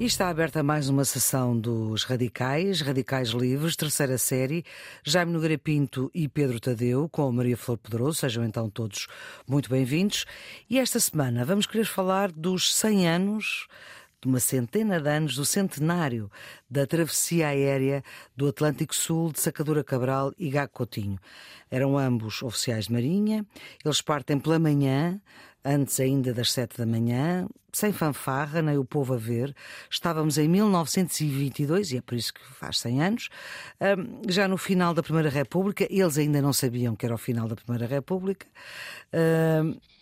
E está aberta mais uma sessão dos Radicais, Radicais Livres, terceira série. Jaime Nogueira Pinto e Pedro Tadeu, com Maria Flor Pedroso. Sejam então todos muito bem-vindos. E esta semana vamos querer falar dos 100 anos de uma centena de anos do centenário da travessia aérea do Atlântico Sul de Sacadura Cabral e Gago Coutinho. Eram ambos oficiais de marinha, eles partem pela manhã, antes ainda das sete da manhã, sem fanfarra, nem o povo a ver. Estávamos em 1922, e é por isso que faz 100 anos, já no final da Primeira República, eles ainda não sabiam que era o final da Primeira República,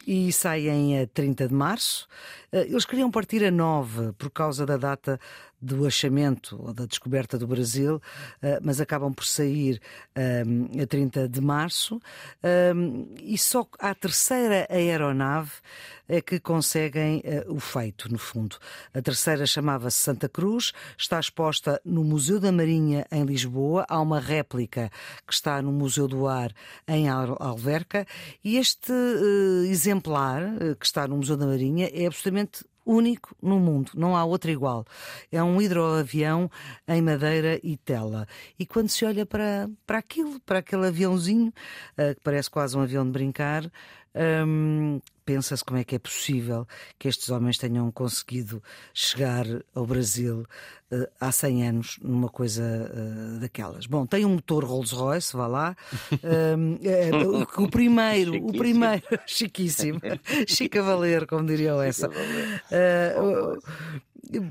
e saem a 30 de março. Ah, eles queriam partir a 9 por causa da data do achamento ou da descoberta do Brasil, ah, mas acabam por sair a 30 de março. E só a terceira aeronave é que conseguem o feito, no fundo. A terceira chamava-se Santa Cruz, está exposta no Museu da Marinha, em Lisboa. Há uma réplica que está no Museu do Ar, em Alverca. E este exemplar, que está no Museu da Marinha, é absolutamente único no mundo, não há outro igual. É um hidroavião em madeira e tela. E quando se olha para, para aquilo, para aquele aviãozinho, uh, que parece quase um avião de brincar, um, pensa-se como é que é possível que estes homens tenham conseguido chegar ao Brasil uh, há 100 anos numa coisa uh, daquelas. Bom, tem um motor Rolls-Royce, vá lá. Uh, o, o, primeiro, chiquíssimo. o primeiro, chiquíssimo, Chica Valer, como diriam essa.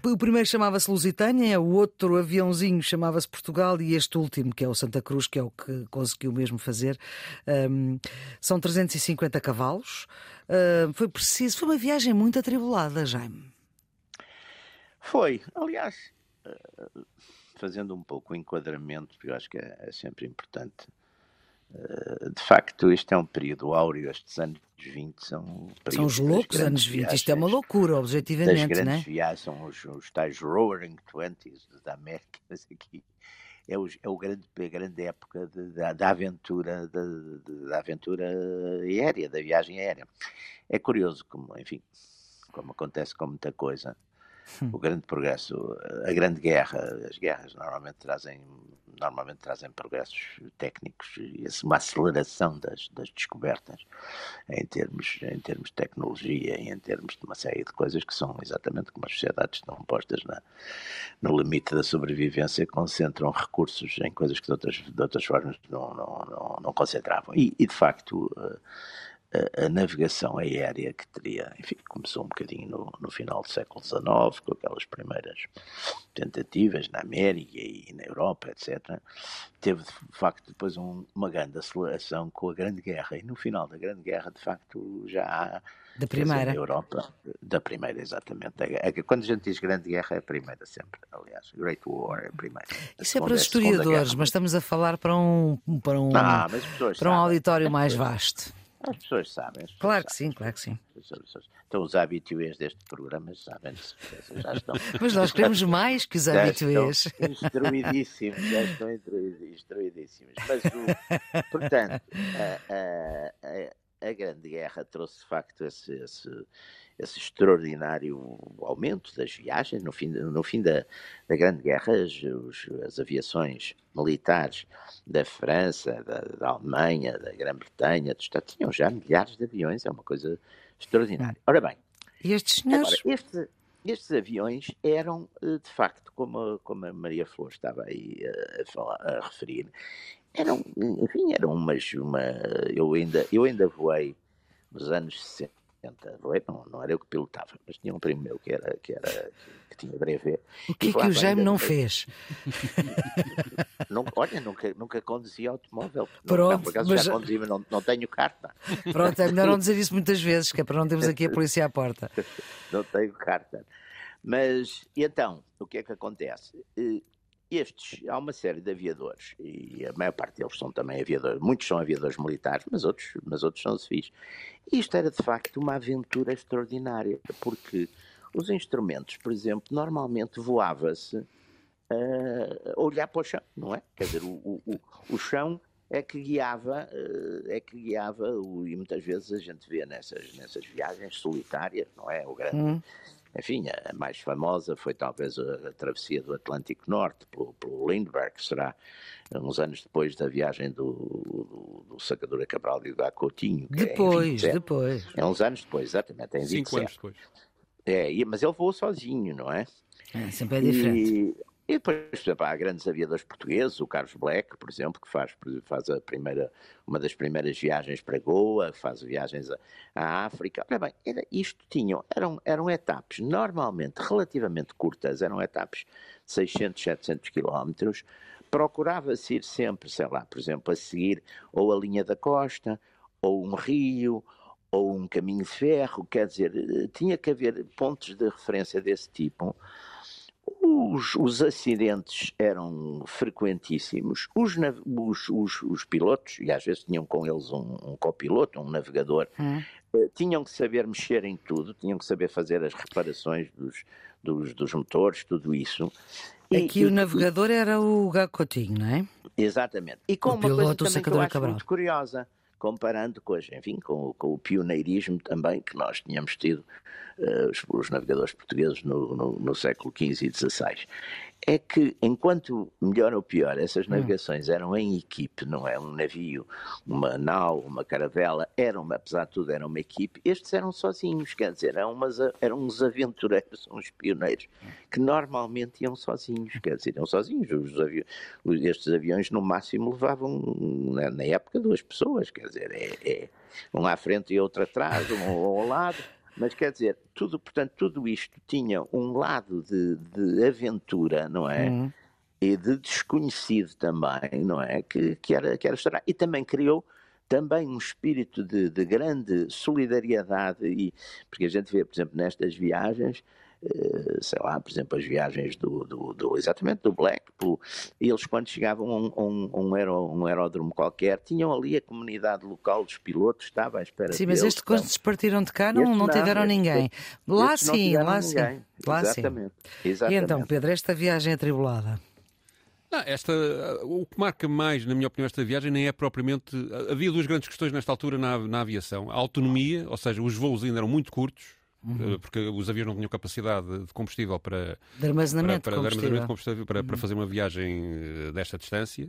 O primeiro chamava-se Lusitânia, o outro aviãozinho chamava-se Portugal e este último, que é o Santa Cruz, que é o que conseguiu mesmo fazer, um, são 350 cavalos. Uh, foi preciso, foi uma viagem muito atribulada, Jaime. Foi, aliás, uh, fazendo um pouco o enquadramento, porque eu acho que é, é sempre importante eh, de facto, isto é um período áureo, estes anos 20 são. São os loucos anos 20, isto é uma loucura, objetivamente. As grandes né? viagens são os, os tais Roaring Twenties da América, aqui. É, o, é o grande, a grande época de, da, da, aventura da, da aventura aérea, da viagem aérea. É curioso como, enfim, como acontece com muita coisa. o grande progresso, a grande guerra, as guerras normalmente trazem normalmente trazem progressos técnicos e uma aceleração das, das descobertas em termos, em termos de tecnologia e em termos de uma série de coisas que são exatamente como as sociedades estão postas na, no limite da sobrevivência, concentram recursos em coisas que de outras, de outras formas não, não, não, não concentravam. E, e de facto. A, navegação aérea que teria, enfim, começou um bocadinho no, no, final do século XIX, com aquelas primeiras tentativas na América e na Europa, etc. Teve, de facto, depois um, uma grande aceleração com a Grande Guerra, e no final da Grande Guerra, de facto, já há da primeira. Na Europa, da primeira, exatamente. É, é, quando a gente diz grande guerra, é a primeira sempre, aliás. Great War é a primeira. Isso é para os historiadores, mas estamos a falar para um, para um, ah, para um auditório mais vasto. As pessoas sabem. As pessoas claro que sabem. sim, claro que sim. Então os habituês deste programa sabem, já estão. Mas nós queremos mais que os habituês. Instruidíssimos, já estão instruidíssimos. Mas, o, portanto, a, a, a, a, Grande Guerra trouxe de facto esse, esse esse extraordinário aumento das viagens. No fim, no fim da, da Grande Guerra, as, os, as aviações militares da França, da, da Alemanha, da Grã-Bretanha, dos Estados tinham já milhares de aviões, é uma coisa extraordinária. Ora bem, estes senhores? Agora, este, estes aviões eram, eh, de facto, como a, como a Maria Flor estava aí a, a, falar, a referir, eram, enfim, eram umas, uma, eu ainda, eu ainda voei nos anos 60 não, não era eu que pilotava, mas tinha um primo meu que, era, que, era, que, tinha brevet. O que é que o Jaime não fez? Não, olha, nunca, nunca conduzi automóvel. Pronto, não, por acaso mas... já conduzi, mas não, não tenho carta. Pronto, é melhor não dizer isso muitas vezes, que é para não termos aqui a polícia à porta. não tenho carta. Mas, e então, o que é que acontece? Estes, há uma série de aviadores, e a maior parte deles são também aviadores, muitos são aviadores militares, mas outros, mas outros são civis. E isto era de facto uma aventura extraordinária, porque os instrumentos, por exemplo, normalmente voava-se a olhar para o chão, não é? Quer dizer, o, o, o chão é que guiava, eh, é que guiava, e muitas vezes a gente vê nessas, nessas viagens solitárias, não é? O grande, hum enfim, a mais famosa foi talvez a, a travessia do Atlântico Norte pelo, pelo Lindbergh, que será uns anos depois da viagem do, do, do Sacadura Cabral e do Coutinho. Depois, é depois. É uns anos depois, exatamente, em Cinco anos depois. É, mas ele voou sozinho, não é? é sempre é diferente. E, e depois, por exemplo, há grandes aviadores portugueses, o Carlos Black, por exemplo, que faz, faz a primeira, uma das primeiras viagens para Goa, faz viagens à, à África. Olha bem, era, isto tinham, eram, eram etapas normalmente relativamente curtas, eram etapas de 600, 700 quilómetros. Procurava-se ir sempre, sei lá, por exemplo, a seguir ou a linha da costa, ou um rio, ou um caminho de ferro, quer dizer, eh, tinha que haver pontos de referência desse tipo os, os, acidentes eram frequentíssimos, os, os, os, os, pilotos, e às vezes tinham com eles um, um copiloto, um navegador, hum. eh, tinham que saber mexer em tudo, tinham que saber fazer as reparações dos, dos, dos motores, tudo isso. Aqui e, o e, navegador era o Gacotinho, não é? Exatamente. E com o uma piloto, coisa também que eu acho muito curiosa, comparando com, enfim, com, com, o pioneirismo também que nós tínhamos tido uh, os, os, navegadores portugueses no, no, no século XV e XVI é que, enquanto melhor ou pior, essas hum. navegações eram em equipe, não é? Um navio, uma nau, uma caravela, eram, apesar de tudo, eram uma equipe. Estes eram sozinhos, quer dizer, eram, umas, eram uns aventureiros, uns pioneiros, que normalmente iam sozinhos, quer dizer, iam sozinhos. Os avi estes aviões, no máximo, levavam, na, na, época, duas pessoas, quer dizer, é, é um à frente e outro atrás, um ao lado. Mas quer dizer, tudo, portanto, tudo isto tinha um lado de, de aventura, não é? Uhum. E de desconhecido também, não é? Que, que, era, que era estranho. E também criou também um espírito de, de grande solidariedade, e, porque a gente vê, por exemplo, nestas viagens, sei lá, por exemplo, as viagens do, do, do exatamente do Blackpool, eles quando chegavam a um, um, um, aeró, um aeródromo qualquer, tinham ali a comunidade local dos pilotos, estava à espera Sim, mas estes quando se partiram de cá não, não tiveram não, ninguém. Lá sim, lá sim. Lá exatamente, sim. Exatamente. E então, Pedro, esta viagem atribulada? Não, esta, o que marca mais, na minha opinião, esta viagem nem é propriamente. Havia duas grandes questões nesta altura na, na aviação. A autonomia, ou seja, os voos ainda eram muito curtos, Uhum. Eh, porque os aviões não tinham capacidade de combustível para, de armazenamento para, para, de armazenamento de combustível para, uhum. para fazer uma viagem eh, desta distância.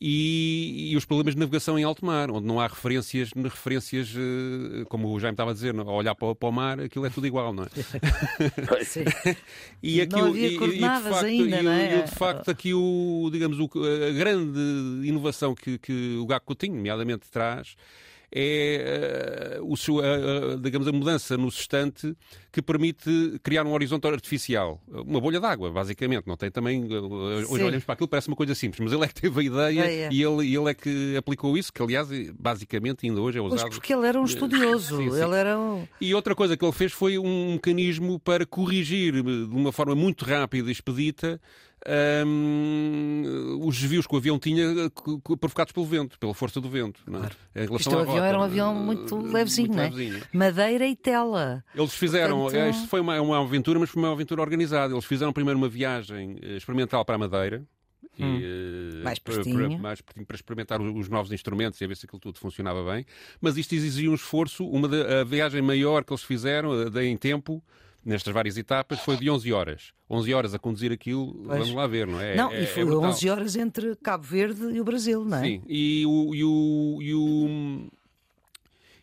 E, e, os problemas de navegação em alto mar, onde não há referências, referências eh, como o Jaime estava a dizer, a olhar para, para o mar, aquilo é tudo igual, não é? Sim. e aquilo, não havia e, coordenadas ainda, não é? E, de facto, aqui o, digamos, o, a grande inovação que, que o GAC Coutinho, nomeadamente, traz é uh, o, digamos, a mudança no sextante que permite criar um horizonte artificial. Uma bolha d'água, basicamente. Não tem também. Hoje Sim. olhamos para aquilo, parece uma coisa simples, mas ele é que teve a ideia é, é. E, ele, ele é que aplicou isso, que aliás, basicamente, ainda hoje é usado. Mas porque ele era um estudioso. sim, sim. Ele era um... E outra coisa que ele fez foi um mecanismo para corrigir de uma forma muito rápida e expedita um, os desvios que o avião tinha provocados pelo vento, pela força do vento. Não é? claro. Isto, o avião rota, era um avião muito levezinho, muito não é? Levezinho. Madeira e tela. Eles fizeram, Portanto... isto foi uma, uma aventura, mas foi uma aventura organizada. Eles fizeram primeiro uma viagem eh, experimental para a Madeira, Hum, e, eh, mais pertinho. Para, para, mais pertinho para experimentar os, novos instrumentos e a ver se aquilo tudo funcionava bem. Mas isto exigia um esforço. Uma a viagem maior que eles fizeram, em tempo, nestas várias etapas foi de 11 horas. 11 horas a conduzir aquilo, pois. vamos lá ver, não é? Não, é, e foi é 11 horas entre Cabo Verde e o Brasil, não é? Sim, e o, e o, e o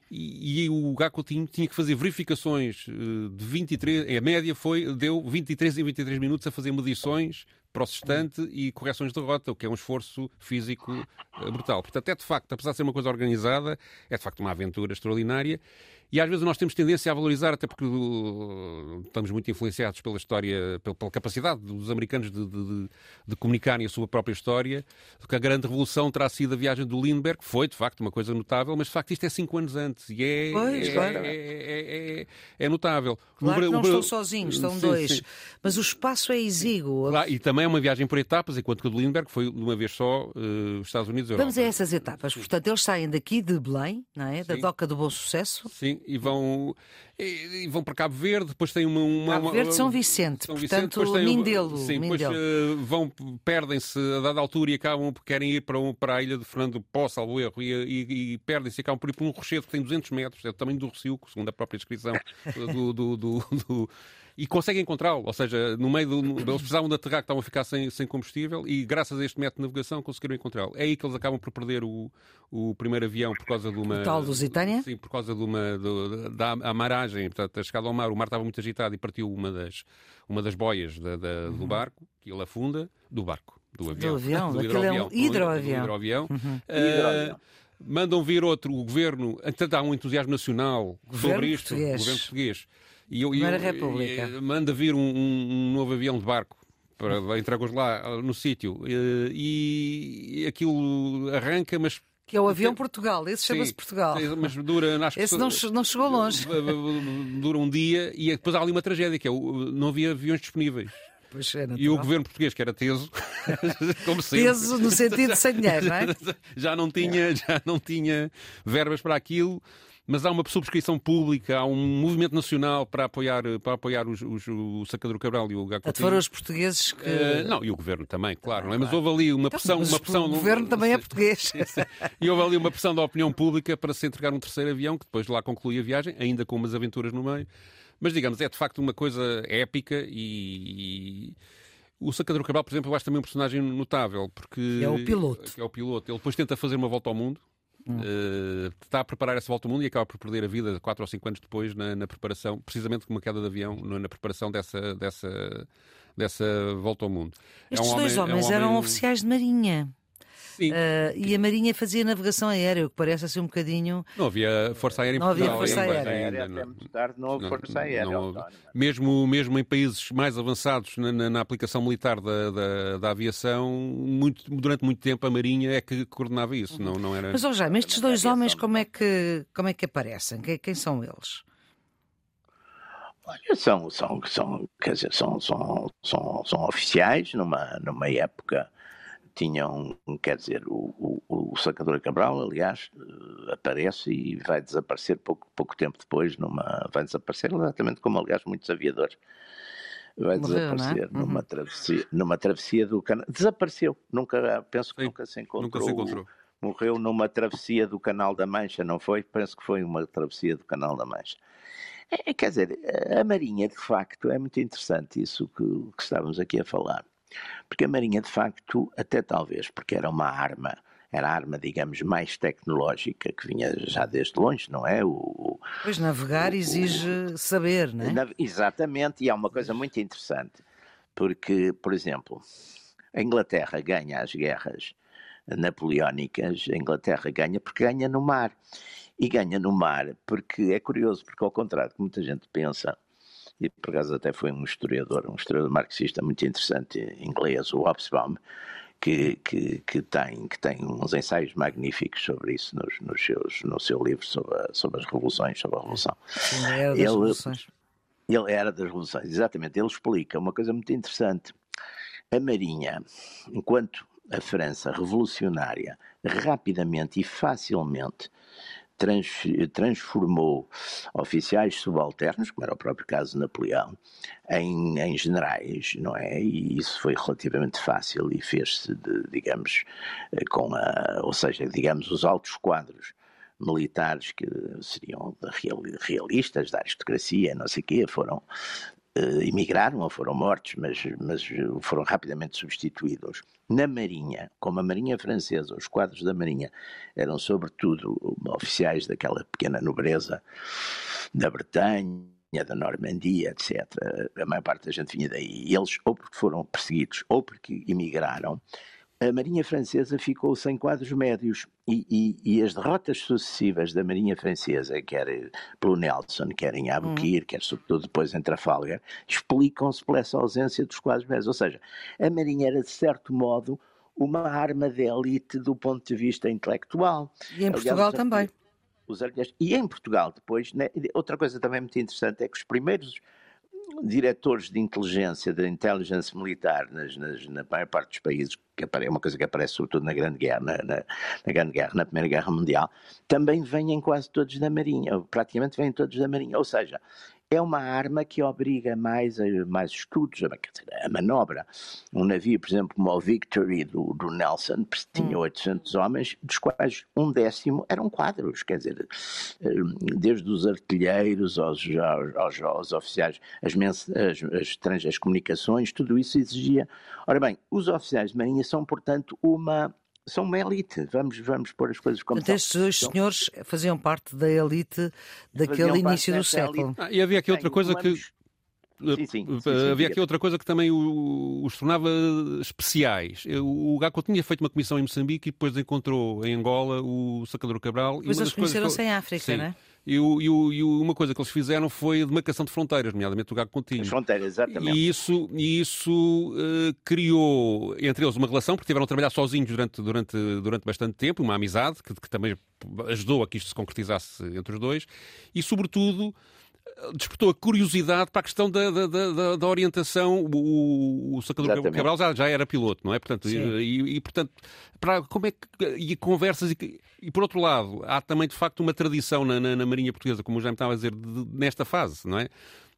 e, e o Gacotinho tinha que fazer verificações eh, de 23, a média foi, deu 23 em 23 minutos a fazer medições para o sextante e correções de rota, o que é um esforço físico eh, brutal. Portanto, é de facto, apesar de ser uma coisa organizada, é de facto uma aventura extraordinária e às vezes nós temos tendência a valorizar, até porque uh, estamos muito influenciados pela história, pela, pela capacidade dos americanos de, de, de, comunicarem a sua própria história, que a grande revolução terá sido a viagem do Lindbergh, que foi de facto uma coisa notável, mas de facto isto é cinco anos antes e é, pois, é, claro. é, é, é, é notável. Claro que não estão sozinhos, estão sim, dois, sim. mas o espaço é exíguo. Claro, e também é uma viagem por etapas, enquanto que o do Lindbergh foi de uma vez só uh, os Estados Unidos e Vamos a essas etapas. Portanto, eles saem daqui de Belém, não é? da Doca do Bom Sucesso. Sim, e vão e, e vão para Cabo Verde, depois tem uma. uma Cabo Verde, São Vicente, São Vicente portanto, tem, Mindelo. Sim, Mindelo. depois uh, vão, perdem-se a dada altura e acabam, querem ir para, um, para a ilha de Fernando Pó, salvo erro, e, e, e perdem-se e acabam por ir para um rochedo que tem 200 metros, é o tamanho do Reciúco, segundo a própria descrição do, do, do, do e conseguem encontrá-lo. Ou seja, no meio do. Eles precisavam de aterrar, que estavam a ficar sem, sem combustível e, graças a este método de navegação, conseguiram encontrá-lo. É aí que eles acabam por perder o, o primeiro avião por causa de uma. O tal Lusitânia? Sim, por causa de uma. Da amaragem, portanto, a chegada ao mar, o mar estava muito agitado e partiu uma das, uma das boias da, da, do uhum. barco, que ele afunda, do barco. Do avião. Do avião, do hidroavião. É um hidroavião. hidroavião. Uhum. Uh, mandam vir outro, o governo, entretanto há um entusiasmo nacional governo sobre isto, português. o governo português. E eu, eu, República. manda vir um, um, novo avião de barco para entregos lá no sítio e, e aquilo arranca, mas que é o avião Portugal, esse chama-se Portugal. Mas dura, acho esse não, não chegou longe. Dura um dia e depois há ali uma tragédia, que é não havia aviões disponíveis. É e o governo português, que era teso, como sempre. Teso no sentido de sem dinheiro, não é? Já não tinha, já não tinha verbas para aquilo mas há uma subscrição pública, há um movimento nacional para apoiar, para apoiar os, os, o Sacador Cabral e o Gacotinho. Foram os portugueses que... Uh, não, e o governo também, claro. Não é? Mas houve ali uma então, pressão... Uma pressão o governo também é português. e houve ali uma pressão da opinião pública para se entregar um terceiro avião, que depois lá conclui a viagem, ainda com umas aventuras no meio. Mas, digamos, é de facto uma coisa épica e... O Sacador Cabral, por exemplo, eu acho também um personagem notável, porque... É o piloto. É o piloto. Ele depois tenta fazer uma volta ao mundo, Uh, está a preparar essa volta ao mundo e acaba por perder a vida quatro ou cinco anos depois na, na preparação, precisamente com uma queda de avião, na preparação dessa, dessa, dessa volta ao mundo. Estes é um dois homem, homens é um homem... eram oficiais de marinha. Sim. Uh, e a Marinha fazia navegação aérea, o que parece assim um bocadinho. Não havia Força Aérea em não Havia força aérea. Ainda, até muito tarde não houve Força Aérea. Não, não, mesmo, mesmo em países mais avançados na, na, na aplicação militar da, da, da, aviação, muito, durante muito tempo a Marinha é que coordenava isso. Não, não era... Mas, oh, Jaime, estes dois homens, como é que, como é que aparecem? Quem, quem são eles? Olha, são, são, são, quer dizer, são, são, são, são oficiais numa, numa época tinham, quer dizer, o, o, o Sacador Cabral, aliás, eh, aparece e vai desaparecer pouco, pouco tempo depois, numa, vai desaparecer exatamente como, aliás, muitos aviadores. Vai Morreu, é? desaparecer é? numa, uhum. travessia, numa travessia do canal. Desapareceu, nunca, penso que Sim, nunca se encontrou. Nunca se encontrou. Morreu numa travessia do Canal da Mancha, não foi? Penso que foi uma travessia do Canal da Mancha. É, quer dizer, a Marinha, de facto, é muito interessante isso que, que estávamos aqui a falar porque a Marinha, de facto, até talvez porque era uma arma, era a arma, digamos, mais tecnológica, que vinha já desde longe, não é? O, pois navegar o, exige o, saber, não é? Exatamente, e há uma coisa muito interessante, porque, por exemplo, a Inglaterra ganha as guerras napoleónicas, a Inglaterra ganha porque ganha no mar. E ganha no mar porque é curioso, porque ao contrário do que muita gente pensa, e por acaso até foi um historiador, um historiador marxista muito interessante, inglês, o Hobsbawm, que, que, que, tem, que tem uns ensaios magníficos sobre isso nos, nos seus, no seu livro sobre, a, sobre as revoluções, sobre a Revolução. Sim, era das ele, revoluções. Ele era das revoluções, exatamente. Ele explica uma coisa muito interessante. A Marinha, enquanto a França revolucionária rapidamente e facilmente transformou oficiais subalternos, como era o próprio caso de Napoleão, em, em generais, não é? E isso foi relativamente fácil e fez-se, digamos, eh, com a, ou seja, digamos, os altos quadros militares que seriam realistas da aristocracia, não sei o quê, foram emigraram ou foram mortos, mas, mas foram rapidamente substituídos. Na Marinha, como a Marinha Francesa, os quadros da Marinha eram sobretudo oficiais daquela pequena nobreza da Bretanha, da Normandia, etc. A maior parte da gente vinha daí. E eles ou porque foram perseguidos ou porque emigraram, a Marinha Francesa ficou sem quadros médios e, e, e, as derrotas sucessivas da Marinha Francesa, quer pelo Nelson, quer em Aboukir, hum. quer sobretudo depois em Trafalgar, explicam-se por essa ausência dos quadros médios. Ou seja, a Marinha era, de certo modo, uma arma de elite do ponto de vista intelectual. E em Aliás, Portugal também. Os, e em Portugal, depois, né, outra coisa também muito interessante é que os primeiros diretores de inteligência, da inteligência militar nas, nas, na maior parte dos países, que é uma coisa que aparece sobretudo na Grande Guerra, na, na, na, Grande Guerra, na Primeira Guerra Mundial, também vêm quase todos da Marinha, praticamente vêm todos da Marinha. Ou seja, é uma arma que obriga mais, a, mais estudos, a, dizer, a manobra. Um navio, por exemplo, como o Victory do, do Nelson, tinha 800 hum. homens, dos quais um décimo eram quadros, quer dizer, eh, desde os artilheiros aos, aos, aos, aos oficiais, as, as, as, as comunicações, tudo isso exigia. Ora bem, os oficiais de marinha são, portanto, uma são uma elite. Vamos, vamos pôr as coisas como Portanto, estes dois então, senhores faziam parte da elite daquele início do século. Ah, e havia aqui outra coisa que. Sim, sim, sim, sim, Havia aqui outra coisa que também os tornava especiais. O Gaco tinha feito uma comissão em Moçambique e depois encontrou em Angola o Sacador Cabral. Pois eles conheceram-se em África, não é? E, o, e, o, e, uma coisa que eles fizeram foi a demarcação de fronteiras, nomeadamente o Gago Contínuo. As fronteiras, exatamente. E isso, e isso uh, criou entre eles uma relação, porque tiveram a trabalhar sozinhos durante, durante, durante bastante tempo, uma amizade que, que também ajudou a que isto se concretizasse entre os dois, e sobretudo despertou a curiosidade para a questão da, da, da, da orientação. O, o Sacador Cabral já, já era piloto, não é? Portanto, e, e, portanto, para, como é que. E conversas. E, e, por outro lado, há também de facto uma tradição na, na, na Marinha Portuguesa, como já me estava a dizer, de, nesta fase, não é?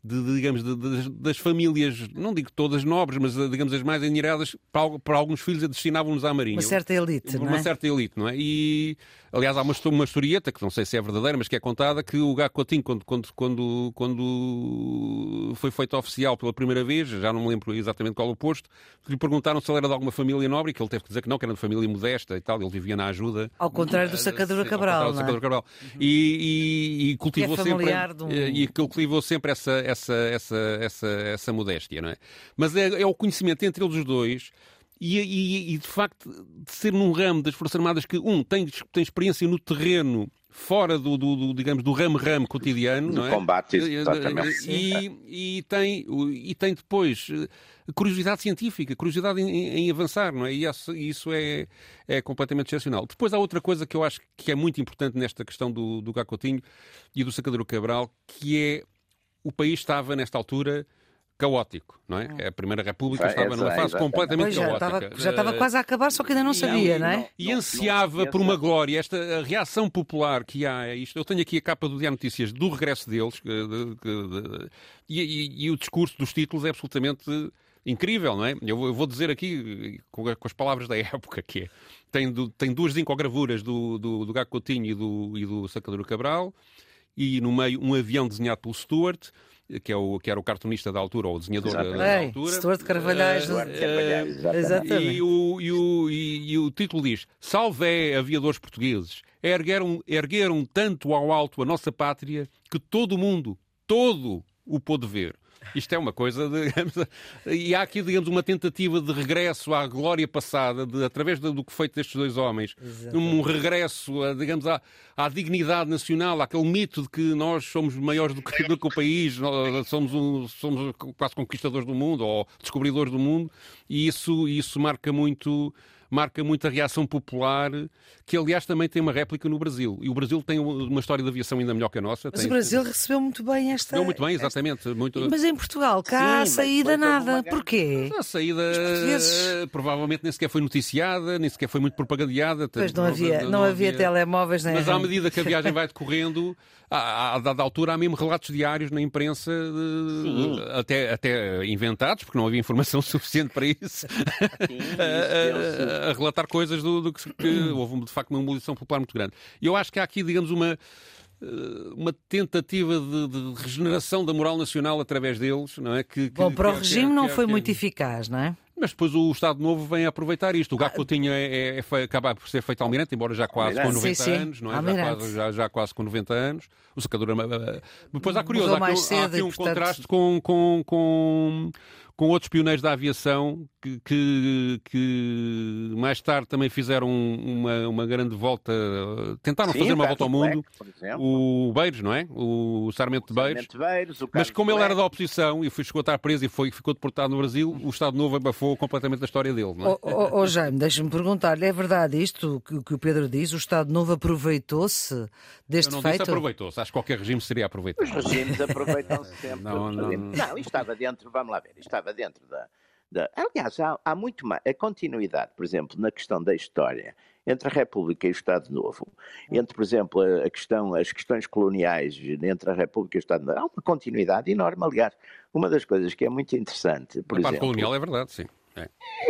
De, digamos, de, de, das famílias, não digo todas nobres, mas digamos as mais endinheiradas, para, para alguns filhos destinavam-nos à Marinha. Uma certa elite, uma não é? Uma certa elite, não é? E, aliás, há uma, uma historieta, que não sei se é verdadeira, mas que é contada, que o Gaco Coutinho, quando, quando, quando, quando foi feito oficial pela primeira vez, já não me lembro exatamente qual o posto, lhe perguntaram se ele era de alguma família nobre, e que ele teve que dizer que não, que era de família modesta e tal, ele vivia na ajuda. Ao contrário do Sacadura Cabral, não é? Cabral. E, e, e cultivou é sempre... Um... E cultivou sempre essa, essa, essa essa, essa modéstia, não é? Mas é, é o conhecimento entre eles os dois e, e, e, de facto de ser num ramo das Forças Armadas que um tem, tem experiência no terreno fora do, do, do digamos do ramo-ramo cotidiano, do não é? combate, exatamente. E, e, tem, e tem depois eh, curiosidade científica, curiosidade em, em avançar, não é? E isso, isso é, é completamente excepcional. Depois há outra coisa que eu acho que é muito importante nesta questão do, do Gacotinho e do Sacadero Cabral, que é o país estava, nesta altura, caótico, não é? Hum. A Primeira República é, estava numa fase completamente já caótica. Estava, já estava quase a acabar, só que ainda não sabia, e, não é? E ansiava por uma glória, esta reação popular que há a isto. Eu tenho aqui a capa do Diário Notícias do regresso deles, que, de, de, e, e, e, o discurso dos títulos é absolutamente incrível, não é? Eu, eu vou dizer aqui com, com, as palavras da época, que é, tem, do, tem duas zincogravuras do, do, do Gago Coutinho e do, e do Sacadura Cabral, e no meio um avião desenhado pelo Stuart, que, é o, que era o cartunista da altura, ou o desenhador da, da, altura. Stuart Carvalhais. Uh, uh, exatamente. E o, e, o, e, e o título diz: Salve aviadores portugueses, ergueram, ergueram tanto ao alto a nossa pátria que todo o mundo, todo o pôde ver. Isto é uma coisa, digamos, e há aqui, digamos, uma tentativa de regresso à glória passada, de, através do, que feito destes dois homens, Exatamente. um regresso, a, digamos, à, à, dignidade nacional, àquele mito de que nós somos maiores do que, do que o país, somos, um, somos quase conquistadores do mundo, ou descobridores do mundo, e isso, isso marca muito marca muita reação popular, que aliás também tem uma réplica no Brasil. E o Brasil tem uma história de aviação ainda melhor que a nossa. Mas tem... o Brasil recebeu muito bem esta. Recebeu muito bem, exatamente. Esta... Muito... Mas em Portugal, cá Sim, a saída nada. Porquê? A saída portugueses... provavelmente nem sequer foi noticiada, nem sequer foi muito propagandeada. Pois não havia, não, não havia, havia telemóveis nem. Mas à medida que a viagem vai decorrendo, a, a dada altura há mesmo relatos diários na imprensa, de, até, até inventados, porque não havia informação suficiente para isso, Sim, a, a, a, relatar coisas do, do que, que, houve de facto uma mobilização popular muito grande. E eu acho que há aqui, digamos, uma eh, uma tentativa de, de, regeneração da moral nacional através deles, não é? Que, que Bom, para o regime não foi muito eficaz, não é? Mas depois o Estado Novo vem aproveitar isto. O Gaco ah, é, é, é, acaba por ser feito almirante, embora já quase com 90 sim, sim. anos, não é? Já quase, já, já quase, com 90 anos. O secador. Depois há curioso, há aqui, cedo, há aqui um portanto... contraste com, com, com, com outros pioneiros da aviação que, que, que mais tarde também fizeram uma, uma grande volta, tentaram Sim, fazer uma volta ao mundo. Black, o Beiros, não é? O Sarmento de Beiros. Beiros Mas como ele era da oposição e foi, chegou a estar preso e foi, ficou deportado no Brasil, o Estado Novo abafou completamente a história dele. Não é? oh, oh, oh Jaime, deixa-me perguntar-lhe, é verdade isto que, que o Pedro diz? O Estado Novo aproveitou-se deste Eu não feito? aproveitou-se, acho que qualquer regime seria aproveitado. Os regimes aproveitam-se sempre. não, não, não, não, estava dentro, vamos lá ver, estava dentro da da... Aliás, há, há, muito mais. A continuidade, por exemplo, na questão da história entre a República e o Estado Novo, entre, por exemplo, a questão, as questões coloniais entre a República e o Estado Novo, há uma continuidade enorme. Aliás, uma das coisas que é muito interessante. Por a parte colonial é verdade, sim. É.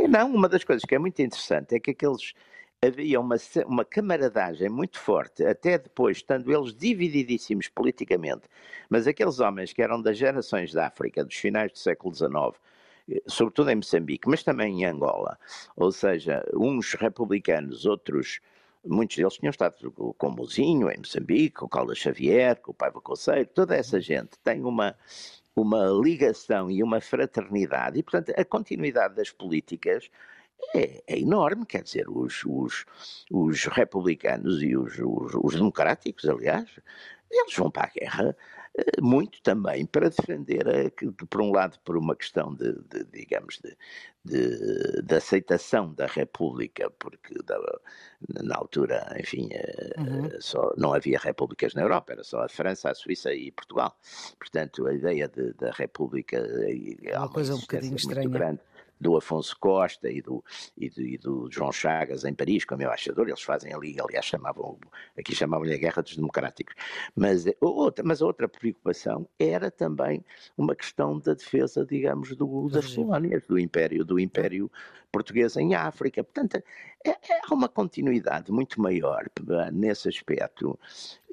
Não, uma das coisas que é muito interessante é que aqueles havia uma, uma camaradagem muito forte, até depois, estando eles divididíssimos politicamente, mas aqueles homens que eram das gerações da África, dos finais do século XIX, sobretudo em Moçambique, mas também em Angola. Ou seja, uns republicanos, outros, muitos deles tinham estado com o Mozinho em Moçambique, com o Caldas Xavier, com o Paiva Conceiro, toda essa gente tem uma, uma ligação e uma fraternidade, e portanto a continuidade das políticas é, é, enorme, quer dizer, os, os, os republicanos e os, os, os, democráticos, aliás, eles vão para a guerra eh, muito também para defender, a, por um lado, por uma questão de, de digamos, de, de, de, aceitação da República, porque da, na altura, enfim, eh, uhum. só, não havia repúblicas na Europa, era só a França, a Suíça e Portugal. Portanto, a ideia da República é uma coisa um bocadinho estranha. Grande do Afonso Costa e do, e do, e do, João Chagas em Paris, como embaixador, eles fazem ali, aliás, chamavam, aqui chamavam-lhe a Guerra dos Democráticos. Mas, eh, outra, mas outra preocupação era também uma questão da defesa, digamos, do, das colónias, do Império, do Império Português em África. Portanto, é, é, há uma continuidade muito maior nesse aspecto.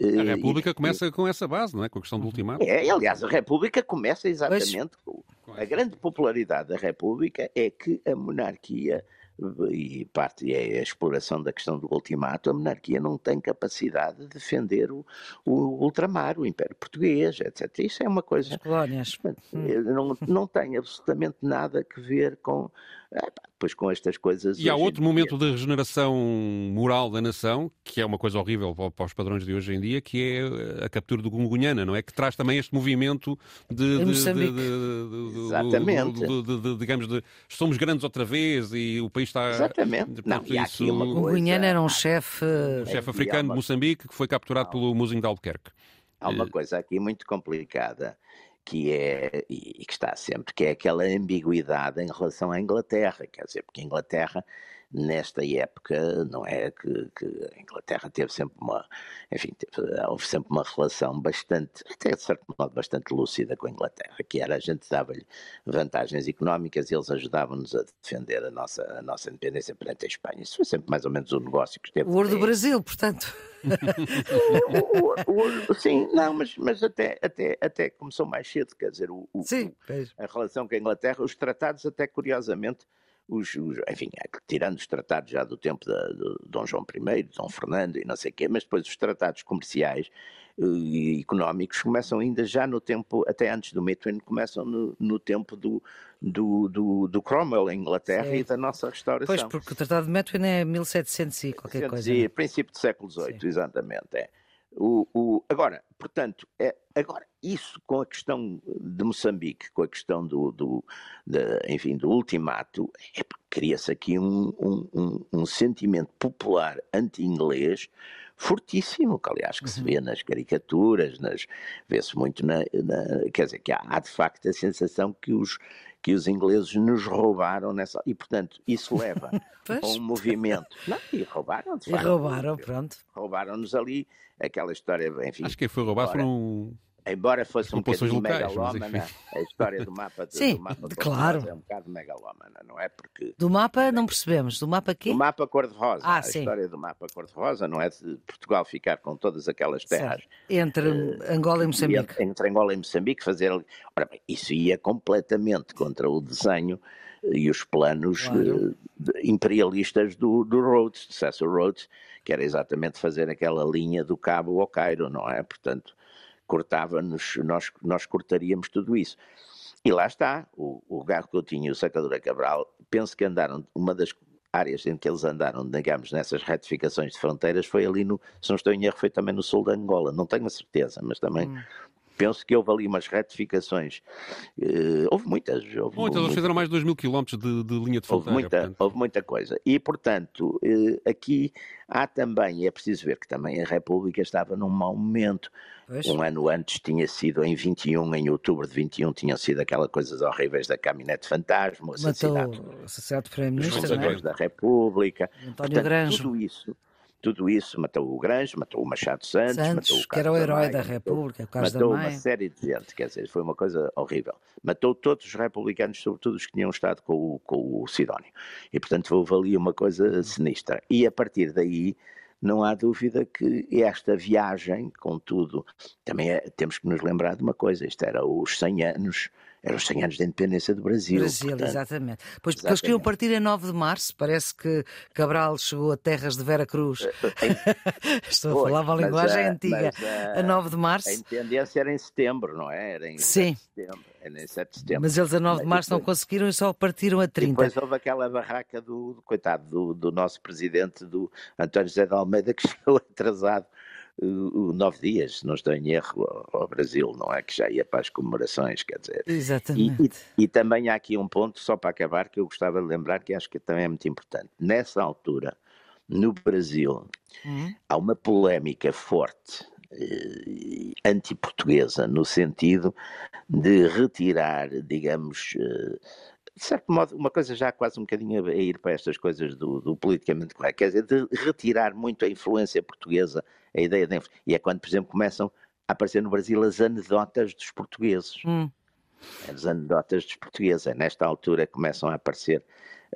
A eh, República e, começa com essa base, não é? Com a questão do ultimato. É, aliás, a República começa exatamente com a grande popularidade da República é que a monarquia e parte é a exploração da questão do ultimato, a monarquia não tem capacidade de defender o, o ultramar, o Império Português, etc. Isso é uma coisa. As colónias. Não, não tem absolutamente nada a ver com pois com estas coisas. E há outro momento de regeneração moral da nação, que é uma coisa horrível para os padrões de hoje em dia, que é a captura do Gungunhana, não é? Que traz também este movimento de. Exatamente. De, digamos, de somos grandes outra vez e o país está. Exatamente. Não, e isso... O Gungunhana era um chefe. Um chefe africano de Moçambique que foi capturado pelo Muzinho de Albuquerque. Há uma coisa aqui muito complicada que é, e que está sempre, que é aquela ambiguidade em relação à Inglaterra, quer dizer, porque a Inglaterra nesta época, não é que, que, a Inglaterra teve sempre uma, enfim, teve, houve sempre uma relação bastante, até de certo modo, bastante lúcida com a Inglaterra, que era a gente dava-lhe vantagens económicas e eles ajudavam-nos a defender a nossa, a nossa independência perante a Espanha. Isso foi sempre mais ou menos o negócio que esteve. O ouro do Brasil, portanto. o, o, o, sim, não, mas, mas até, até, até começou mais cedo, quer dizer, o, sim, a relação com a Inglaterra, os tratados até curiosamente os, os, enfim, é tirando os tratados já do tempo de, de Dom João I, de Dom Fernando e não sei o quê, mas depois os tratados comerciais eh, e económicos começam ainda já no tempo, até antes do Mitwin, começam no, no tempo do, do, do, do, Cromwell em Inglaterra Sim. e da nossa restauração. Pois, porque o Tratado de Metwin é 1700 e qualquer coisa. Sim, é? princípio do século XVIII, exatamente. É. O, o, agora, portanto, é, agora, isso com a questão de Moçambique, com a questão do, do de, enfim, do ultimato, é, cria-se aqui um, um, um, sentimento popular anti-inglês fortíssimo, que aliás que se vê uhum. nas caricaturas, nas, vê-se muito na, na, quer dizer, que há, há de facto a sensação que os, que os ingleses nos roubaram nessa. E, portanto, isso leva a um movimento. Não, e roubaram, de facto. E roubaram, pronto. Roubaram-nos ali aquela história, enfim. Acho que foi roubar foram embora fosse um bocadinho megalómana, a história do mapa, de, Sim, do mapa claro. é um bocado megalómana, não é? Porque... Do mapa não percebemos, do mapa quê? Do mapa cor-de-rosa, ah, a sim. história do mapa cor-de-rosa, não é de Portugal ficar com todas aquelas terras. Certo. Entre uh, Angola e Moçambique. Entre, entre, Angola e Moçambique, fazer... Ora bem, isso ia completamente contra o desenho e os planos claro. uh, imperialistas do, do Rhodes, de Cecil Rhodes, que era exatamente fazer aquela linha do Cabo ao Cairo, não é? Portanto, cortava-nos, nós, nós cortaríamos tudo isso. E lá está, o, o Garro Coutinho e o Sacadura Cabral, penso que andaram, uma das áreas em que eles andaram, digamos, nessas retificações de fronteiras foi ali no, se não estou em erro, foi também no sul de Angola, não tenho a certeza, mas também hum penso que houve ali umas retificações. Uh, houve muitas. Houve muitas, eles fizeram mais de 2 mil quilómetros de, de, linha de fronteira. Houve muita, houve muita coisa. E, portanto, uh, aqui há também, é preciso ver que também a República estava num mau momento. Pois. Um ano antes tinha sido em 21, em outubro de 21, tinham sido aquelas coisas horríveis da caminhonete fantasma, o assassinato, Matou, assassinato do Primeiro-Ministro, é? da República. António Portanto, Granjo. Tudo isso tudo isso, matou o Grange, matou o Machado Santos, Santos matou o que era o herói da, da República, matou, matou uma série de gente, quer dizer, foi uma coisa horrível. Matou todos os republicanos, sobretudo os que tinham estado com o, com o Sidónio. E, portanto, houve ali uma coisa sinistra. E, a partir daí, não há dúvida que esta viagem, contudo, também é, temos que nos lembrar de uma coisa, isto era os 100 anos eram os 100 anos da independência do Brasil. Brasil, portanto, exatamente. Pois exatamente. eles queriam partir a 9 de março, parece que Cabral chegou a terras de Vera Cruz. Eh, eh, Estou pois, a falar uma linguagem a, antiga. A, a 9 de março. A tendência era em setembro, não é? Era em Sim. 7 de setembro. Era em 7 de setembro. Mas eles a 9 de março depois, não conseguiram e só partiram a 30. Depois houve aquela barraca do, do coitado, do, do nosso presidente, do António José de Almeida, que chegou atrasado nove dias, se não estou em erro, ao, Brasil, não é? Que já ia para as comemorações, quer dizer. Exatamente. E, e, e, também há aqui um ponto, só para acabar, que eu gostava de lembrar, que acho que também é muito importante. Nessa altura, no Brasil, uhum. há uma polémica forte eh, anti-portuguesa, no sentido de retirar, digamos, eh, de certo modo, uma coisa já quase um bocadinho a ir para estas coisas do, do politicamente correto, quer dizer, de retirar muito a influência portuguesa, a ideia de E é quando, por exemplo, começam a aparecer no Brasil as anedotas dos portugueses. Hum. As anedotas dos portugueses. É nesta altura que começam a aparecer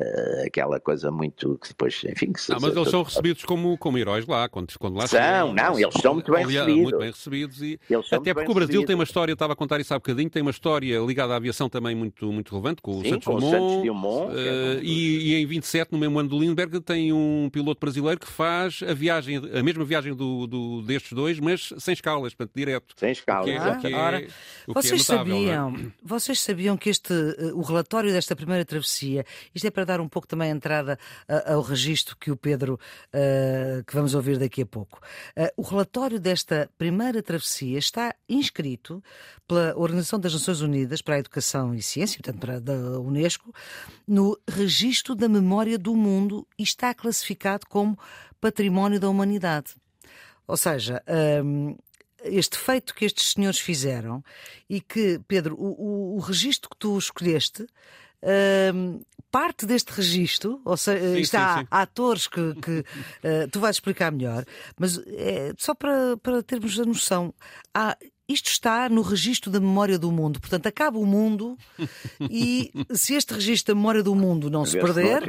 uh, aquela coisa muito que depois, enfim. Que se, não, mas eles são recebidos como, como heróis lá, quando, quando lá são. Chegam, não, eles são muito bem aliás, recebidos. Muito bem recebidos e até porque o Brasil recebidos. tem uma história, estava a contar isso há bocadinho, tem uma história ligada à aviação também muito, muito relevante, com o Sim, Santos com Dumont. O Santos Dumont uh, é e, e, em 27, no mesmo ano do Lindbergh, tem um piloto brasileiro que faz a viagem, a mesma viagem do, do destes dois, mas sem escalas, portanto, direto. Sem escalas. O que é, ah, o que é, ora, o que vocês, é notável, sabiam, é? vocês sabiam que este, uh, o relatório desta primeira travessia, isto é para dar um pouco também a entrada ao registro que o Pedro, uh, que vamos ouvir daqui a pouco. Uh, o relatório desta primeira travessia está inscrito pela Organização das Nações Unidas para a Educação e Ciência, portanto, para, da Unesco, no registro da memória do mundo e está classificado como património da humanidade. Ou seja, um, este feito que estes senhores fizeram e que, Pedro, o, o, o registro que tu escolheste Uh, parte deste registro, ou seja, sim, está sim, sim. há atores que, que uh, tu vais explicar melhor, mas é, só para, para termos a noção, há isto está no registro da memória do mundo. Portanto, acaba o mundo e se este registro da memória do mundo não se perder,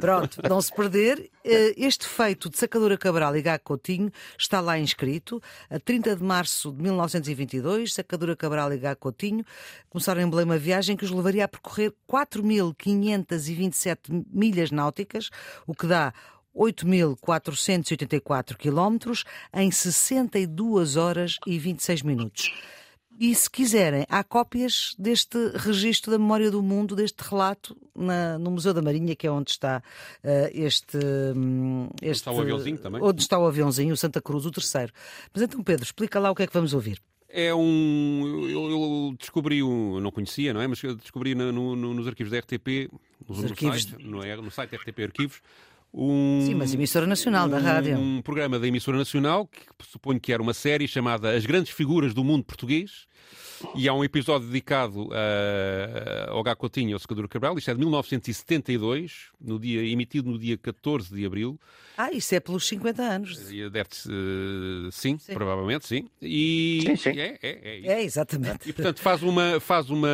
pronto, não se perder, eh, este feito de Sacadura Cabral e Gago Coutinho está lá inscrito. A 30 de março de 1922, Sacadura Cabral e Gago Coutinho começaram em Belém uma viagem que os levaria a percorrer 4.527 milhas náuticas, o que dá 8.484 quilómetros em 62 horas e 26 minutos. E se quiserem, há cópias deste registro da memória do mundo, deste relato, na, no Museu da Marinha, que é onde está uh, este, um, este. Onde está o aviãozinho também? Onde está o aviãozinho, o Santa Cruz, o terceiro. Mas então, Pedro, explica lá o que é que vamos ouvir. É um. Eu, eu descobri um. Eu não conhecia, não é? Mas eu descobri no, no, nos arquivos da RTP, no, arquivos... site, no, é? no site RTP Arquivos, um, Sim, mas emissora nacional um, da rádio. Um programa da emissora nacional, que suponho que era uma série chamada As Grandes Figuras do Mundo Português, e há um episódio dedicado uh, ao Gacotinho, ao Secador Cabral, isto é de 1972, no dia, emitido no dia 14 de abril. Ah, isso é pelos 50 anos. Deve uh, sim, sim, provavelmente sim. E sim, sim. É, é, é, é, exatamente. E portanto faz uma, faz uma.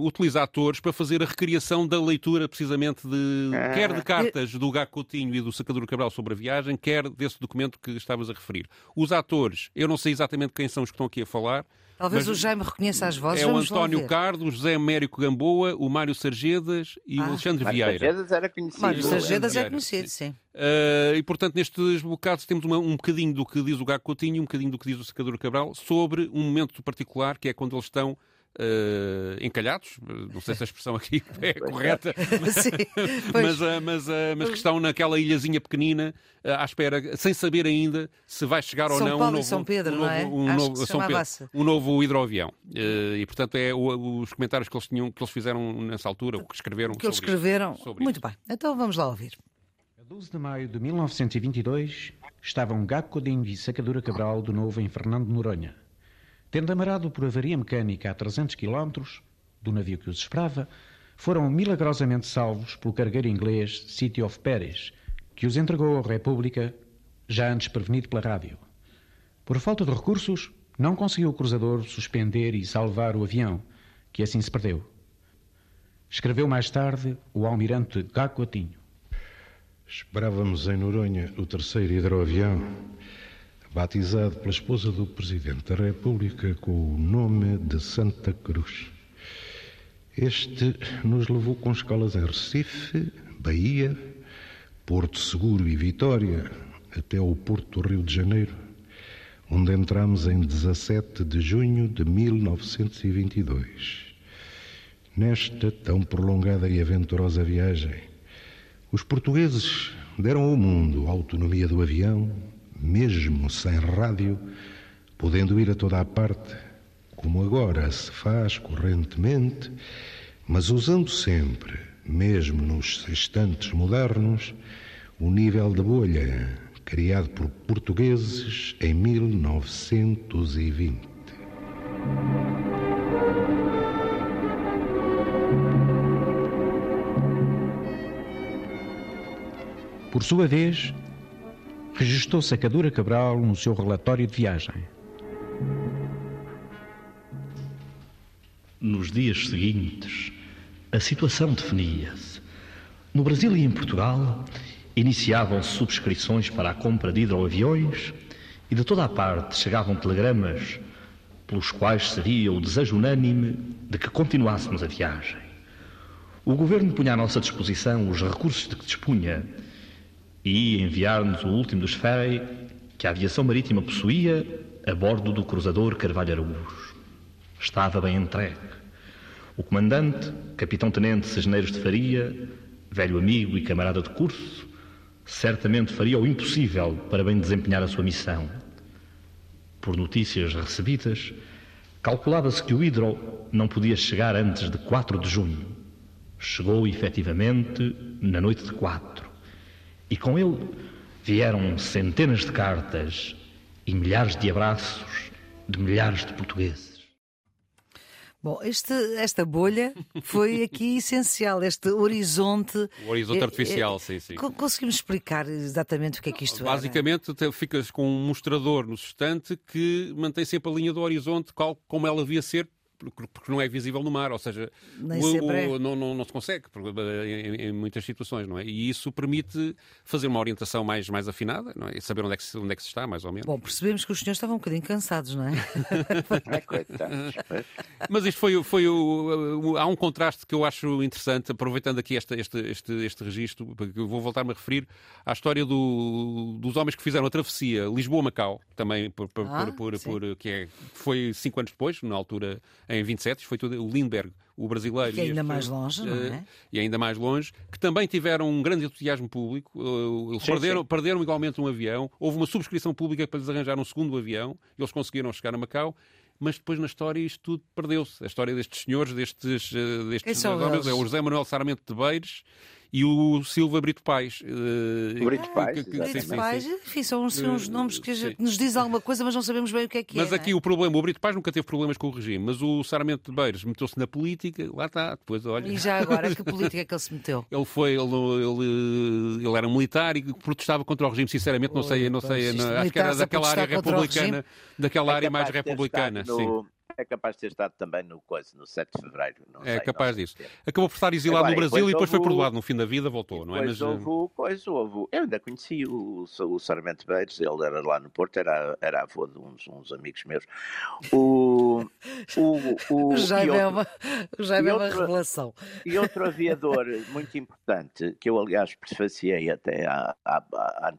utiliza atores para fazer a recriação da leitura precisamente de. Ah. quer de cartas do Gacotinho e do Sacador Cabral sobre a viagem, quer desse documento que estavas a referir. Os atores, eu não sei exatamente quem são os que estão aqui a falar. Talvez o Jaime reconheça as vozes. É o António Carlos, José Américo Gamboa, o Mário Sargedas e ah. o Alexandre Mário Vieira. Sargedas era conhecido. Mário Sargedas é conhecido, sim. Uh, e portanto, nestes bocados temos uma, um bocadinho do que diz o Gago Coutinho, um bocadinho do que diz o Secador Cabral, sobre um momento particular, que é quando eles estão uh, encalhados, não sei se a expressão aqui é correta, mas, mas, uh, mas, uh, mas, que estão naquela ilhazinha pequenina à espera, sem saber ainda se vai chegar São ou não Paulo um novo, São Pedro, um novo, é? um novo, São Pedro, um novo hidroavião. e portanto é o, os comentários que eles tinham, que eles fizeram nessa altura, o que escreveram. Que eles escreveram. Muito bem. Então vamos lá ouvir. A 12 de maio de 1922 estavam Gago Codinho e Sacadura Cabral de novo em Fernando de Noronha. Tendo amarado por avaria mecânica a 300 km do navio que os esperava, foram milagrosamente salvos pelo cargueiro inglês City of Paris, que os entregou à República, já antes prevenido pela rádio. Por falta de recursos, não conseguiu o cruzador suspender e salvar o avião, que assim se perdeu. Escreveu mais tarde o almirante Gacotinho. Esperávamos em Noronha o terceiro hidroavião batizado pela esposa do Presidente da República com o nome de Santa Cruz. Este nos levou com escolas em Recife, Bahia, Porto Seguro e Vitória, até ao Porto do Rio de Janeiro, onde entramos em 17 de junho de 1922. Nesta tão prolongada e aventurosa viagem, os portugueses deram ao mundo a autonomia do avião, mesmo sem rádio, podendo ir a toda a parte, como agora se faz correntemente, mas usando sempre, mesmo nos instantes modernos, o nível de bolha criado por portugueses em 1920. Por sua vez, registrou Sacadura Cabral no seu relatório de viagem. Nos dias seguintes, a situação definia-se. No Brasil e em Portugal, iniciavam-se subscrições para a compra de hidroaviões e de toda a parte chegavam telegramas pelos quais seria o desejo unânime de que continuássemos a viagem. O governo punha à nossa disposição os recursos de que dispunha e enviar-nos o último dos ferry que a aviação marítima possuía a bordo do cruzador Carvalho Araújo. Estava bem entregue. O comandante, capitão-tenente Cisneiros de Faria, velho amigo e camarada de curso, certamente faria o impossível para bem desempenhar a sua missão. Por notícias recebidas, calculava-se que o Hidro não podia chegar antes de 4 de junho. Chegou efetivamente na noite de 4 e com ele vieram centenas de cartas e milhares de abraços de milhares de portugueses. Bom, este, esta bolha foi aqui essencial, este horizonte. O horizonte é, artificial, é, sim, sim. Conseguimos explicar exatamente o que é que isto é? Basicamente, era? ficas com um mostrador no sustante que mantém sempre a linha do horizonte, como ela devia ser porque não é visível no mar, ou seja, o, é. o, não, não, não, se consegue em, em, muitas situações, não é? E isso permite fazer uma orientação mais, mais afinada, não é? E saber onde é, que se, onde é que se está, mais ou menos. Bom, percebemos que os senhores estavam um bocadinho cansados, não é? é Mas isto foi, foi o, o, há um contraste que eu acho interessante, aproveitando aqui este, este, este, este registro, porque eu vou voltar-me a referir à história do, dos homens que fizeram a travessia Lisboa-Macau, também por, por, ah, por, por, que é, foi cinco anos depois, na altura em 27, foi tudo o Lindbergh, o brasileiro. E ainda mais longe, não é? E ainda mais longe, que também tiveram um grande entusiasmo público. Eles sim, perderam, sim. perderam igualmente um avião. Houve uma subscrição pública para lhes arranjar um segundo avião. Eles conseguiram chegar a Macau mas depois na história isto tudo perdeu-se. A história destes senhores, destes, destes homens, é o José Manuel Sarmento de Beires e o Silva Brito Pais. Uh, Brito Pais, que, que, Brito sim, Pais, sim, enfim, são assim, uns nomes que nos dizem alguma coisa, mas não sabemos bem o que é que mas é. Mas aqui é? o problema, o Brito Pais nunca teve problemas com o regime, mas o Saramento de Beiras meteu-se na política, lá está, depois olha. E já agora, que política é que ele se meteu? ele foi, ele, ele, ele era militar e protestava contra o regime, sinceramente, não sei, não sei, não, acho que era daquela área republicana, daquela é área mais republicana, sim é capaz de ter estado também no, coisa, no 7 de Fevereiro. é sei, capaz disso. Acabou por estar exilado Agora, no Brasil e depois foi perdoado no fim da vida, voltou, não é? Mas houve, coisa, houve, eu ainda conheci o, o Sarmento Beiros, ele era lá no Porto, era, era avô de uns, uns amigos meus. O, o, o, já é uma, já é uma revelação. E outro aviador muito importante, que eu aliás prefaciei até há, há, há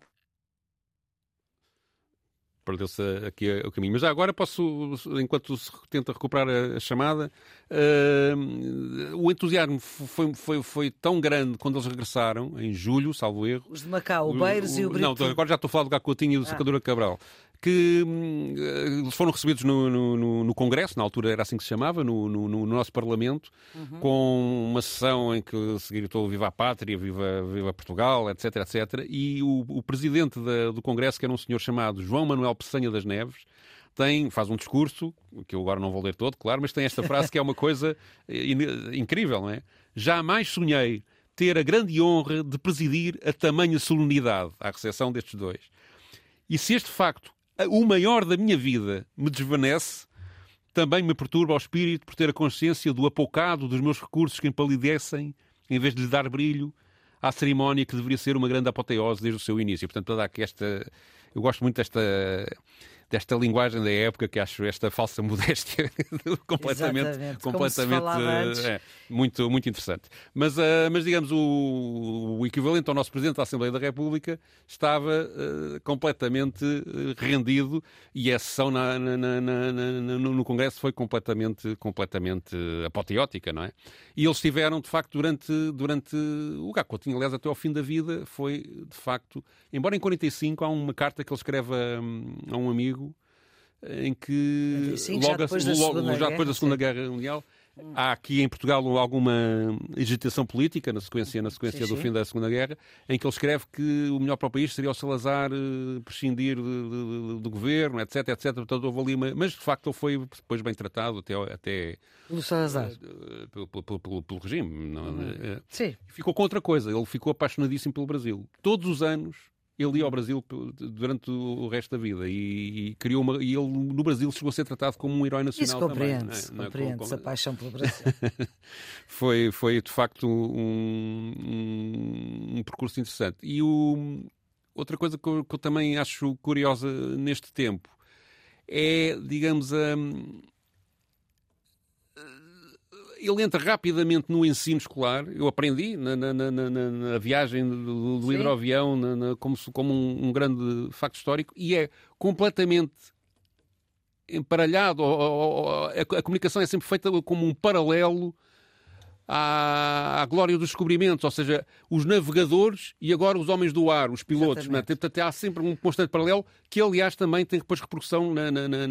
perdeu-se aqui o caminho. Mas já agora posso, enquanto se tenta recuperar a, chamada, uh, o entusiasmo foi, foi, foi tão grande quando eles regressaram, em julho, salvo erro. Os de Macau, o Beiros e o Brito. Não, agora já estou a falar do Gacotinho e do ah. Sacadura Cabral que hum, foram recebidos no, no, no, Congresso, na altura era assim que se chamava, no, no nosso Parlamento, uhum. com uma sessão em que se gritou Viva a Pátria, Viva, Viva Portugal, etc, etc. E o, o presidente da, do Congresso, que era um senhor chamado João Manuel Peçanha das Neves, tem, faz um discurso, que eu agora não vou ler todo, claro, mas tem esta frase que é uma coisa incrível, não é? Jamais sonhei ter a grande honra de presidir a tamanha solenidade à recepção destes dois. E se este facto o maior da minha vida me desvanece, também me perturba o espírito por ter a consciência do apocado dos meus recursos que empalidecem, em vez de lhe dar brilho à cerimónia que deveria ser uma grande apoteose desde o seu início. Portanto, toda aqui esta... Eu gosto muito desta desta linguagem da época que acho esta falsa modéstia completamente, completamente é, muito, muito interessante. Mas, uh, mas digamos, o, o, equivalente ao nosso Presidente da Assembleia da República estava uh, completamente eh, rendido e a sessão na, na, na, no, Congresso foi completamente, completamente apoteótica, não é? E eles tiveram, de facto, durante, durante o Gacotinho, aliás, até ao fim da vida, foi, de facto, embora em 45 há uma carta que ele escreve a, a um amigo em que logo, já depois, logo, da, já depois da Segunda Guerra Mundial Há aqui em Portugal alguma agitação política na sequência, na sequência sim, do sim. fim da Segunda Guerra, em que ele escreve que o melhor para o país seria o Salazar uh, prescindir do governo, etc, etc. Portanto, houve ali uma... Mas, de facto, ele foi depois bem tratado até... até pelo Salazar? Uh, pelo, pelo, pelo, pelo, regime. Não, uhum. uh, sim. Ficou com outra coisa. Ele ficou apaixonadíssimo pelo Brasil. Todos os anos ele ia ao Brasil durante o resto da vida e, e, criou uma, e ele no Brasil chegou a ser tratado como um herói nacional Isso compreende-se, também. É? compreende-se a paixão pelo Brasil. foi, foi de facto um, um, um, percurso interessante. E o, outra coisa que eu, que eu também acho curiosa neste tempo é, digamos, a ele entra rapidamente no ensino escolar. Eu aprendi na, na, na, na viagem do, do hidroavião como, como um, um, grande facto histórico e é completamente emparalhado. a, a comunicação é sempre feita como um paralelo à, à, glória dos descobrimentos, ou seja, os navegadores e agora os homens do ar, os pilotos. Né? Portanto, há sempre um constante paralelo que, aliás, também tem depois repercussão na, na, na,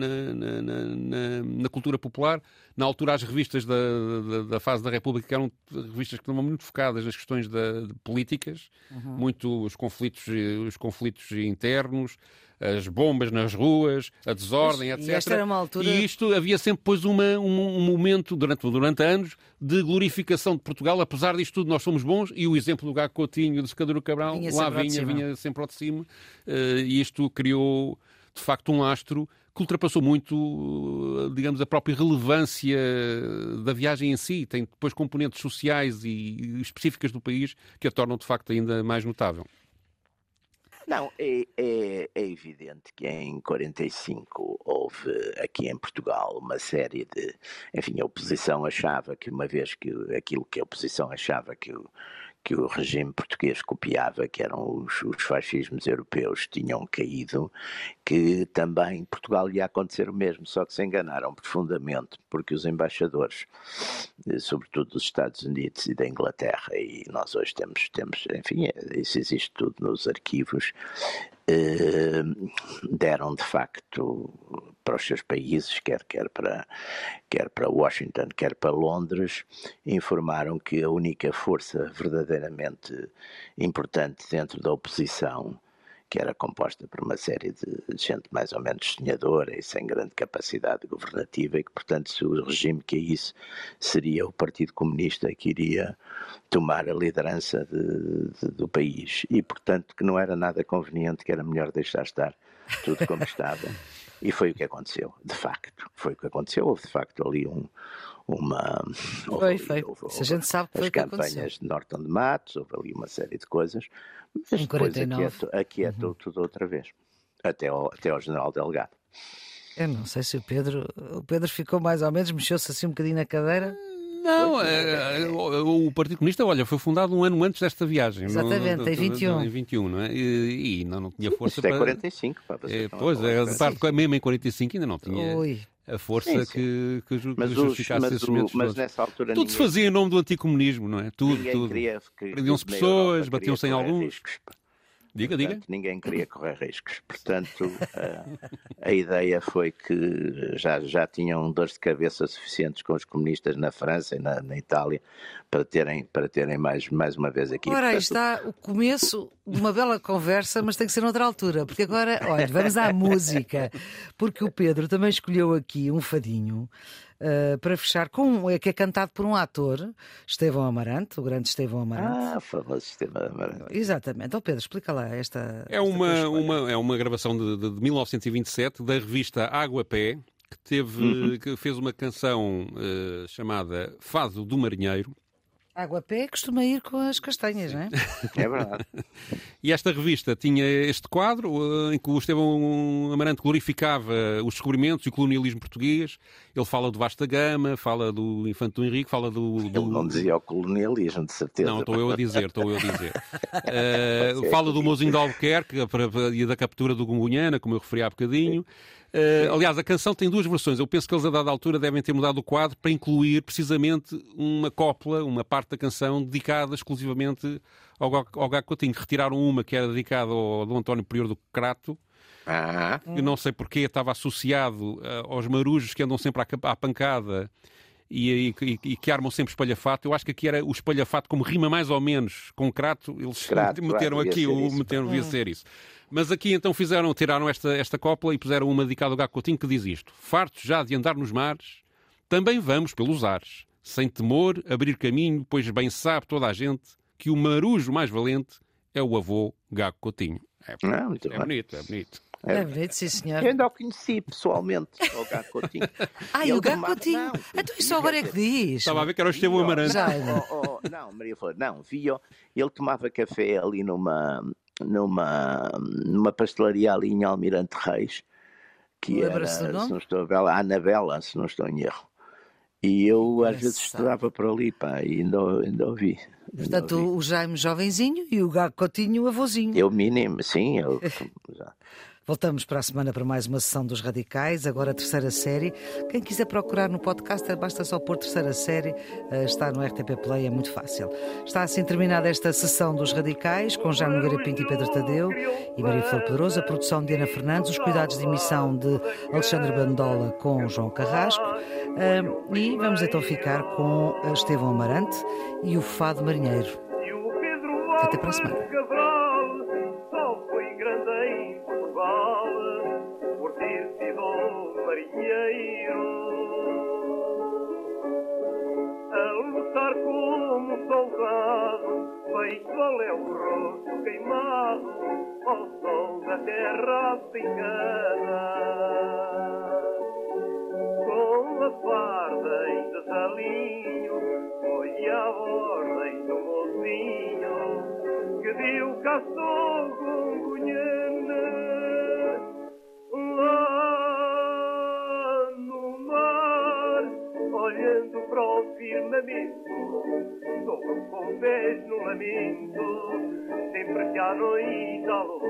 na cultura popular. Na altura, as revistas da, da, da, fase da República eram revistas que estavam muito focadas nas questões da, de políticas, uhum. muito os conflitos, os conflitos internos, as bombas nas ruas, a desordem, Mas, etc. E, altura... e isto havia sempre depois uma, um, um, momento, durante, durante anos, de glorificação de Portugal, apesar disto tudo, nós somos bons, e o exemplo do Gago Coutinho, do Secador Cabral, vinha lá vinha, vinha sempre ao de cima, uh, e isto criou, de facto, um astro que ultrapassou muito, digamos, a própria relevância da viagem em si. Tem depois componentes sociais e específicas do país que a tornam, de facto, ainda mais notável. Não, é, é, é, evidente que em 45 houve aqui em Portugal uma série de. Enfim, a oposição achava que, uma vez que aquilo que a oposição achava que que o regime português copiava, que eram os, os fascismos europeus, tinham caído, que também Portugal ia acontecer o mesmo, só que se enganaram profundamente, porque os embaixadores, eh, sobretudo dos Estados Unidos e da Inglaterra, e nós hoje temos, temos enfim, isso existe tudo nos arquivos, deram de facto para os seus países, quer, quer, para, quer para Washington, quer para Londres, informaram que a única força verdadeiramente importante dentro da oposição, que era composta por uma série de gente mais ou menos sonhadora e sem grande capacidade governativa, e que, portanto, se o regime caísse, seria o Partido Comunista que iria tomar a liderança de, de, do país. E, portanto, que não era nada conveniente, que era melhor deixar estar tudo como estava. E foi o que aconteceu, de facto. Foi o que aconteceu. Houve, de facto, ali um, uma. Foi, foi. Houve, houve, a gente sabe que foi as campanhas de Norton de Matos, houve ali uma série de coisas. Mas em depois aquietou, aquietou uhum. tudo outra vez. Até ao, até ao General Delgado. Eu não sei se o Pedro. O Pedro ficou mais ou menos, mexeu-se assim um bocadinho na cadeira. Não, é, o, o Partido Comunista, olha, foi fundado um ano antes desta viagem. Exatamente, em 21. Em 21, não é? E, e não, não tinha força Isto é para... 45, pá, É, pois, é, de parte, mesmo em 45 ainda não tinha Ui. A força Sim, sim. que, que, que Mas, os, justificasse mas, esses o- mas nessa altura Tudo se fazia em nome do anticomunismo, não é? Tudo, tudo. Prendiam-se pessoas, batiam-se em alguns. riscos, Diga, diga. Portanto, ninguém queria correr riscos. Portanto, a, a ideia foi que já, já tinham dores de cabeça suficientes com os comunistas na França e na, na Itália para terem, para terem mais, mais uma vez aqui. Ora, aí Portanto, está o começo de uma bela conversa, mas tem que ser noutra altura, porque agora, olha, vamos à música, porque o Pedro também escolheu aqui um fadinho ah, para fechar com um, é que é cantado por um ator, Estevão Amarante, o grande Estevão Amarante. Ah, famoso sistema amarelo. Exatamente. Então, Pedro, explica lá esta. É esta uma, uma, é uma gravação de, de, de 1927 da revista Água Pé, que, teve, que fez uma canção eh, chamada Fado do Marinheiro. Água a pé costuma ir com as castanhas, não é? É verdade. E esta revista tinha este quadro eh, em que o Estevão Amarante glorificava os descobrimentos e o colonialismo português. Ele fala do Vasta Gama, fala do Infante do Henrique, fala do. do... Ele não dizia o colonialismo, de certeza. Não, estou eu a dizer, estou eu a dizer. Eh, fala do Mozinho de Albuquerque e da captura do Gungunhana, como eu referi há bocadinho. Eh, aliás, a canção tem duas versões. Eu penso que eles, a dada altura, devem ter mudado o quadro para incluir precisamente uma copla, uma parte da canção dedicada exclusivamente ao, ao Gago Coutinho. Retiraram uma que era dedicada ao Dom António Prior do Crato, Ah, eu não sei porquê, estava associado eh, aos marujos que andam sempre à, à pancada e, e- e- que armam sempre espalhafato. Eu acho que aqui era o espalhafato, como rima mais ou menos com crato, eles Crato, meteram claro, aqui, o, meteram, devia ser isso. Mas aqui então fizeram, tiraram esta, esta copla e puseram uma dedicada ao Gago Coutinho que diz isto: Fartos já de andar nos mares, também vamos pelos ares, sem temor abrir caminho, pois bem sabe toda a gente que o marujo mais valente é o avô Gago Coutinho. É, não, muito é bonito, é bonito. É bonito, sim, senhor. Eu ainda o conheci pessoalmente, o Gago Coutinho. Ai, Ele o Gago tomava- Coutinho. não, Então isso agora é que diz. Estava a ver que era o Estevão Amarante. Não, oh, oh, não, Maria Flor, não, via, ele tomava café ali numa, numa, numa pastelaria ali em Almirante Reis, que era, se não estou a ver, a Anabela, se não estou em erro. E eu às vezes estudava por ali, pá, e ainda, ainda ouvi. Portanto, ouvi. o Jaime jovenzinho e o Gago Coutinho avôzinho. Eu mínimo, sim, eu já. Voltamos para a semana para mais uma sessão dos Radicais, agora a terceira série. Quem quiser procurar no podcast, basta só pôr terceira série, eh, está no RTP Play, é muito fácil. Está assim terminada esta sessão dos Radicais, com Jaime Nogueira Pinto e Pedro Tadeu e Maria Flor Pedroso, a produção de Ana Fernandes, os cuidados de emissão de Alexandre Bandola com João Carrasco. Eh, E vamos então ficar com eh, Estevão Amarante e o Fado Marinheiro. Até para a semana. Soldado, feito a léu rosto queimado ao sol da terra africana? Com a farda em desalinho, foi à ordem do mocinho que deu castou com Gunhana lá no mar, olhando para o firmamento, estou com pés no lamento, sempre que à noite ao